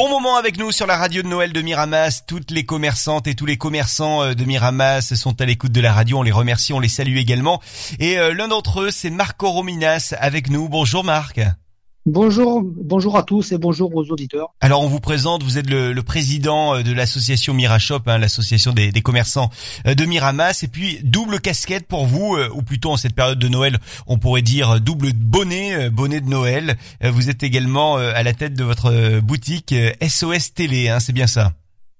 Bon moment avec nous sur la radio de Noël de Miramas. Toutes les commerçantes et tous les commerçants euh, de Miramas sont à l'écoute de la radio. On les remercie, on les salue également. Et euh, l'un d'entre eux, c'est Marco Rominas avec nous. Bonjour Marc. Bonjour, bonjour à tous et bonjour aux auditeurs. Alors on vous présente, vous êtes le, président euh, de l'association Mirashop, hein, l'association des, commerçants euh, de Miramas, et puis double casquette pour vous, euh, ou plutôt en cette période de Noël, on pourrait dire double bonnet, bonnet de Noël. Vous êtes également à la tête de votre boutique SOS Télé, hein, c'est bien ça?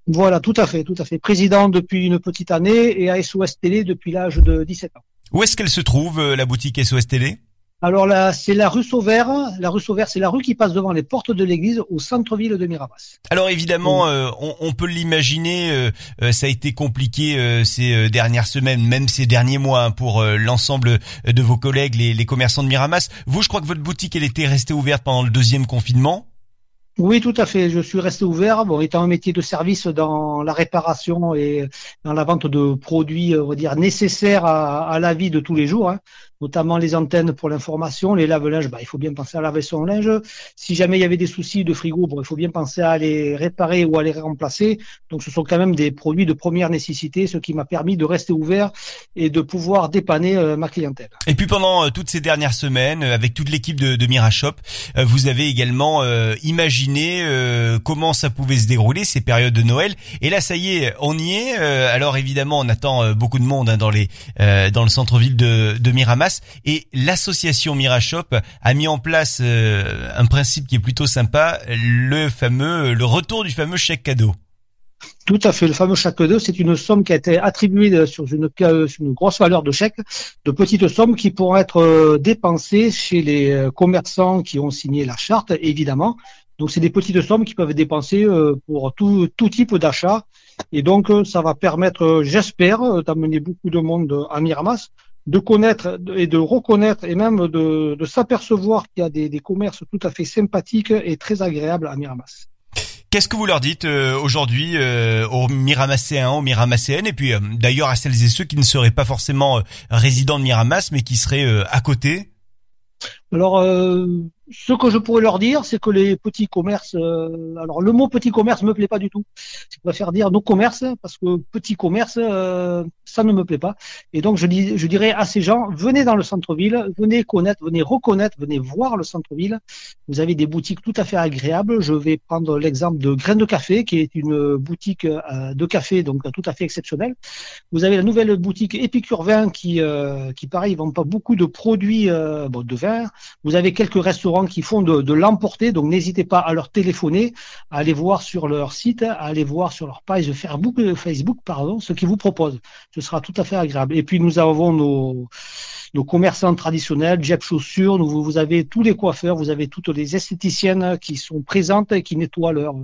Voilà, tout à fait, tout à fait. Président depuis une petite année et à SOS Télé depuis l'âge de 17 ans. Où est-ce qu'elle se trouve, la boutique SOS Télé? Alors là, c'est la rue Sauvert. La rue Sauvert, c'est la rue qui passe devant les portes de l'église au centre-ville de Miramas. Alors évidemment, euh, on, peut l'imaginer, euh, euh, ça a été compliqué ces dernières semaines, même ces derniers mois, hein, pour l'ensemble de vos collègues, les, les commerçants de Miramas. Vous, je crois que votre boutique, elle était restée ouverte pendant le deuxième confinement? Oui, tout à fait. Je suis resté ouvert. Bon, étant un métier de service dans la réparation et dans la vente de produits, on va dire, nécessaires à, la vie de tous les jours, hein, notamment les antennes pour l'information, les lave-linges, bah, il faut bien penser à laver son linge. Si jamais il y avait des soucis de frigo, bon, il faut bien penser à les réparer ou à les remplacer. Donc, ce sont quand même des produits de première nécessité, ce qui m'a permis de rester ouvert et de pouvoir dépanner euh, ma clientèle. Et puis, pendant euh, toutes ces dernières semaines, euh, avec toute l'équipe de, de Mirashop, vous avez également imaginé comment ça pouvait se dérouler ces périodes de Noël. Et là, ça y est, on y est. Alors évidemment, on attend beaucoup de monde hein, dans les dans le centre-ville de, de, Miramas. Et l'association Mirashop a mis en place un principe qui est plutôt sympa, le fameux le retour du fameux chèque cadeau. Tout à fait. Le fameux chèque cadeau, c'est une somme qui a été attribuée sur une, sur une grosse valeur de chèque, de petites sommes qui pourront être dépensées chez les commerçants qui ont signé la charte, évidemment, donc c'est des petites sommes qui peuvent être dépensées euh, pour tout, type d'achat. Et donc euh, ça va permettre, euh, j'espère, d'amener beaucoup de monde à Miramas, de connaître et de reconnaître et même de, s'apercevoir qu'il y a des, commerces tout à fait sympathiques et très agréables à Miramas. Qu'est-ce que vous leur dites aujourd'hui aux Miramasséens, aux Miramasséennes, et puis d'ailleurs à celles et ceux qui ne seraient pas forcément résidents de Miramas, mais qui seraient à côté? Alors, ce que je pourrais leur dire, c'est que les petits commerces, euh, alors le mot petit commerce me plaît pas du tout. Je préfère dire nos commerces parce que petit commerce, euh, ça ne me plaît pas. Et donc je, dis, je dirais à ces gens, venez dans le centre-ville, venez connaître, venez reconnaître, venez voir le centre-ville. Vous avez des boutiques tout à fait agréables. Je vais prendre l'exemple de Graines de Café, qui est une boutique euh, de café donc tout à fait exceptionnelle. Vous avez la nouvelle boutique Épicure Vin qui, qui pareil, vend pas beaucoup de produits de vin. Vous avez quelques restaurants qui font de, l'emporter. Donc n'hésitez pas à leur téléphoner, à aller voir sur leur site, à aller voir sur leur page Facebook, Facebook pardon, ce qu'ils vous proposent. Ce sera tout à fait agréable. Et puis nous avons nos, nos commerçants traditionnels, Jeb Chaussures, nous, vous avez tous les coiffeurs, vous avez toutes les esthéticiennes qui sont présentes et qui nettoient leur,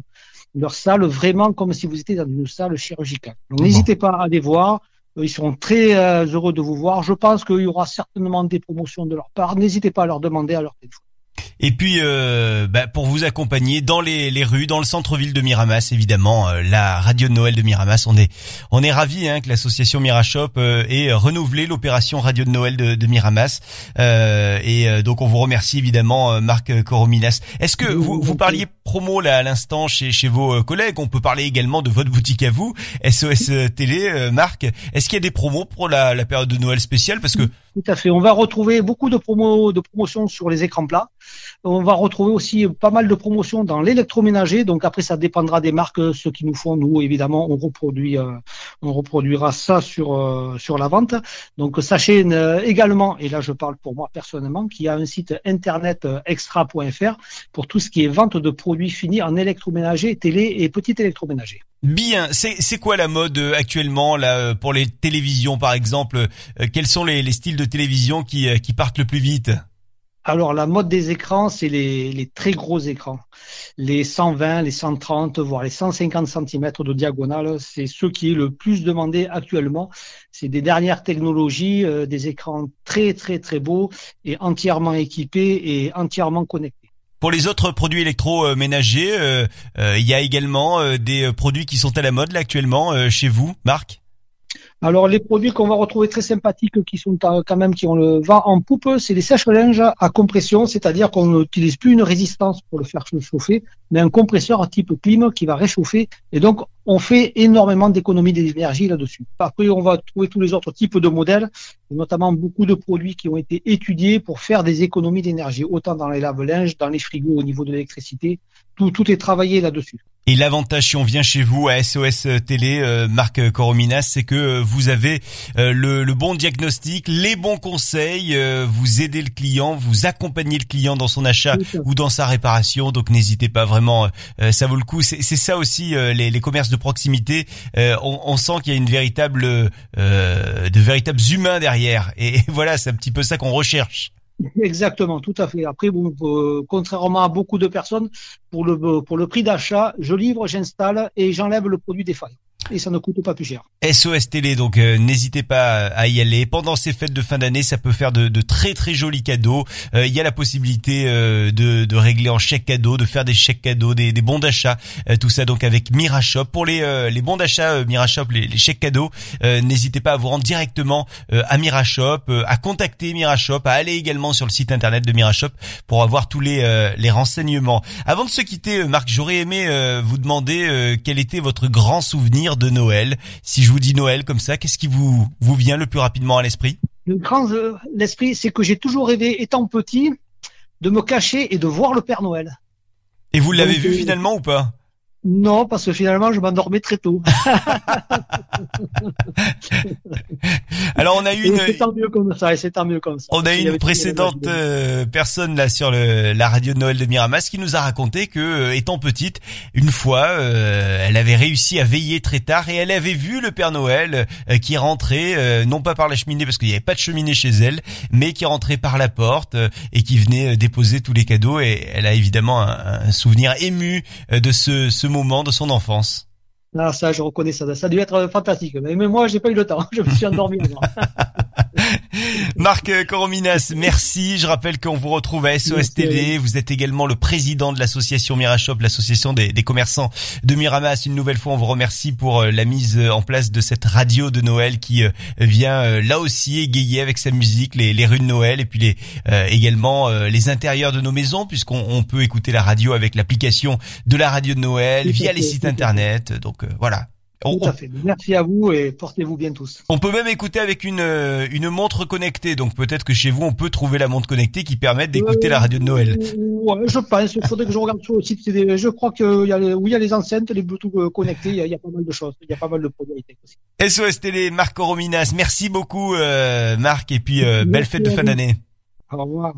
leur salle vraiment comme si vous étiez dans une salle chirurgicale. Donc n'hésitez pas à aller voir. Ils seront très euh, heureux de vous voir. Je pense qu'il y aura certainement des promotions de leur part. N'hésitez pas à leur demander à leur téléphone. Et puis euh, bah, pour vous accompagner dans les, les, rues, dans le centre-ville de Miramas, évidemment, euh, la radio de Noël de Miramas, on est on est ravi hein, que l'association Mirashop euh, ait renouvelé l'opération radio de Noël de, de Miramas. Euh, et donc on vous remercie évidemment, Marc Corominas. Est-ce que vous, vous parliez promo là à l'instant chez chez vos collègues? On peut parler également de votre boutique à vous, SOS Télé, Marc. Est-ce qu'il y a des promos pour la, la période de Noël spéciale? Parce que tout à fait. On va retrouver beaucoup de promos, de promotions sur les écrans plats. On va retrouver aussi pas mal de promotions dans l'électroménager. Donc après, ça dépendra des marques, ce qui nous font. Nous, évidemment, on reproduit, euh, on reproduira ça sur euh, sur la vente. Donc sachez euh, également, et là je parle pour moi personnellement, qu'il y a un site internet extra.fr pour tout ce qui est vente de produits finis en électroménager, télé et petit électroménager. Bien, c'est quoi la mode euh, actuellement là euh, pour les télévisions par exemple? Euh, Quels sont les, styles de télévision qui, qui partent le plus vite? Alors la mode des écrans, c'est les, les, très gros écrans. Les 120, les 130, voire les 150 cm de diagonale, c'est ce qui est le plus demandé actuellement. C'est des dernières technologies, des écrans très très très beaux et entièrement équipés et entièrement connectés. Pour les autres produits électroménagers, euh, euh, il y a également euh, des produits qui sont à la mode actuellement chez vous, Marc? Alors les produits qu'on va retrouver très sympathiques, qui sont quand même qui ont le vent en poupe, c'est les sèche-linges à compression, c'est-à-dire qu'on n'utilise plus une résistance pour le faire chauffer, mais un compresseur type clim qui va réchauffer. Et donc on fait énormément d'économies d'énergie là-dessus. Après, on va trouver tous les autres types de modèles, notamment beaucoup de produits qui ont été étudiés pour faire des économies d'énergie, autant dans les lave-linges, dans les frigos au niveau de l'électricité. Tout, tout est travaillé là-dessus. Et l'avantage si on vient chez vous à SOS Télé, euh, Marc Corominas, c'est que euh, vous avez euh, le, le, bon diagnostic, les bons conseils, vous aidez le client, vous accompagnez le client dans son achat ou dans sa réparation. Donc n'hésitez pas vraiment, ça vaut le coup. C'est ça aussi les, les, commerces de proximité. On, on, sent qu'il y a une véritable, de véritables humains derrière. Et voilà, c'est un petit peu ça qu'on recherche. Exactement, tout à fait. Après, euh, contrairement à beaucoup de personnes, pour le prix d'achat, je livre, j'installe et j'enlève le produit des failles et ça ne coûte pas plus cher. SOS Télé, donc euh, n'hésitez pas à y aller. Pendant ces fêtes de fin d'année, ça peut faire de, de, très très jolis cadeaux. Euh, il y a la possibilité euh, de, de, régler en chèque cadeau, de faire des chèques cadeaux, des, des bons d'achat, tout ça donc avec Mirashop. Pour les, les bons d'achat Mirashop, les, les, chèques cadeaux, n'hésitez pas à vous rendre directement à Mirashop, à contacter Mirashop, à aller également sur le site internet de Mirashop pour avoir tous les, les renseignements. Avant de se quitter, Marc, j'aurais aimé vous demander quel était votre grand souvenir de Noël. Si je vous dis Noël comme ça, qu'est-ce qui vous, vous vient le plus rapidement à l'esprit? Le grand euh, l'esprit, c'est que j'ai toujours rêvé, étant petit, de me cacher et de voir le Père Noël. Et vous l'avez vu euh, finalement ou pas? Non, parce que finalement, je m'endormais très tôt. Alors, on a eu une. C'est tant mieux comme ça, c'est tant mieux comme ça. On a eu une précédente euh, personne là sur le, la radio de Noël de Miramas qui nous a raconté que, euh, étant petite, une fois, euh, elle avait réussi à veiller très tard et elle avait vu le Père Noël qui rentrait, non pas par la cheminée parce qu'il n'y avait pas de cheminée chez elle, mais qui rentrait par la porte et qui venait déposer tous les cadeaux. Et elle a évidemment un, souvenir ému de ce, ce moment de son enfance. Ah, ça, je reconnais ça. Ça a dû être fantastique. Mais, mais moi, j'ai pas eu le temps. Je me suis endormi. Marc Corominas, merci. Je rappelle qu'on vous retrouve à SOS TV. Vous êtes également le président de l'association Mirashop, l'association des, commerçants de Miramas. Une nouvelle fois, on vous remercie pour euh, la mise en place de cette radio de Noël qui euh, vient euh, là aussi égayer avec sa musique les, rues de Noël et puis les, également les intérieurs de nos maisons puisqu'on peut écouter la radio avec l'application de la radio de Noël via les sites internet. Donc voilà, tout à fait. Merci à vous et portez-vous bien tous. On peut même écouter avec une euh, une montre connectée. Donc peut-être que chez vous on peut trouver la montre connectée qui permet d'écouter la radio de Noël. Ouais, je pense. Il faudrait que je regarde sur le site. Je crois qu'il y a oui, il y a les enceintes, les Bluetooth euh, connectés. Il y, a, il y a pas mal de choses. Il y a pas mal de produits aussi. SOS Télé, Marc Rominas. Merci beaucoup, euh, Marc, et puis belle fête de fin d'année. Au revoir.